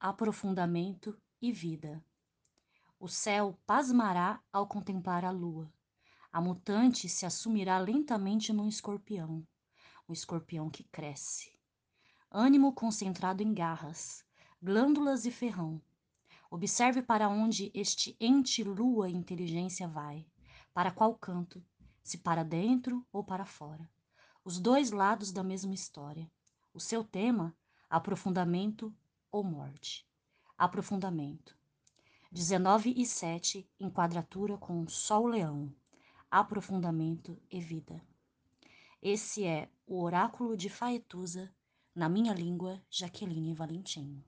aprofundamento e vida. O céu pasmará ao contemplar a lua. A mutante se assumirá lentamente num escorpião, um escorpião que cresce. Ânimo concentrado em garras, glândulas e ferrão. Observe para onde este ente lua inteligência vai, para qual canto, se para dentro ou para fora. Os dois lados da mesma história. O seu tema, aprofundamento ou morte. Aprofundamento. 19 e 7 em quadratura com Sol-Leão. Aprofundamento e vida. Esse é o oráculo de Faetusa, na minha língua, Jaqueline Valentim.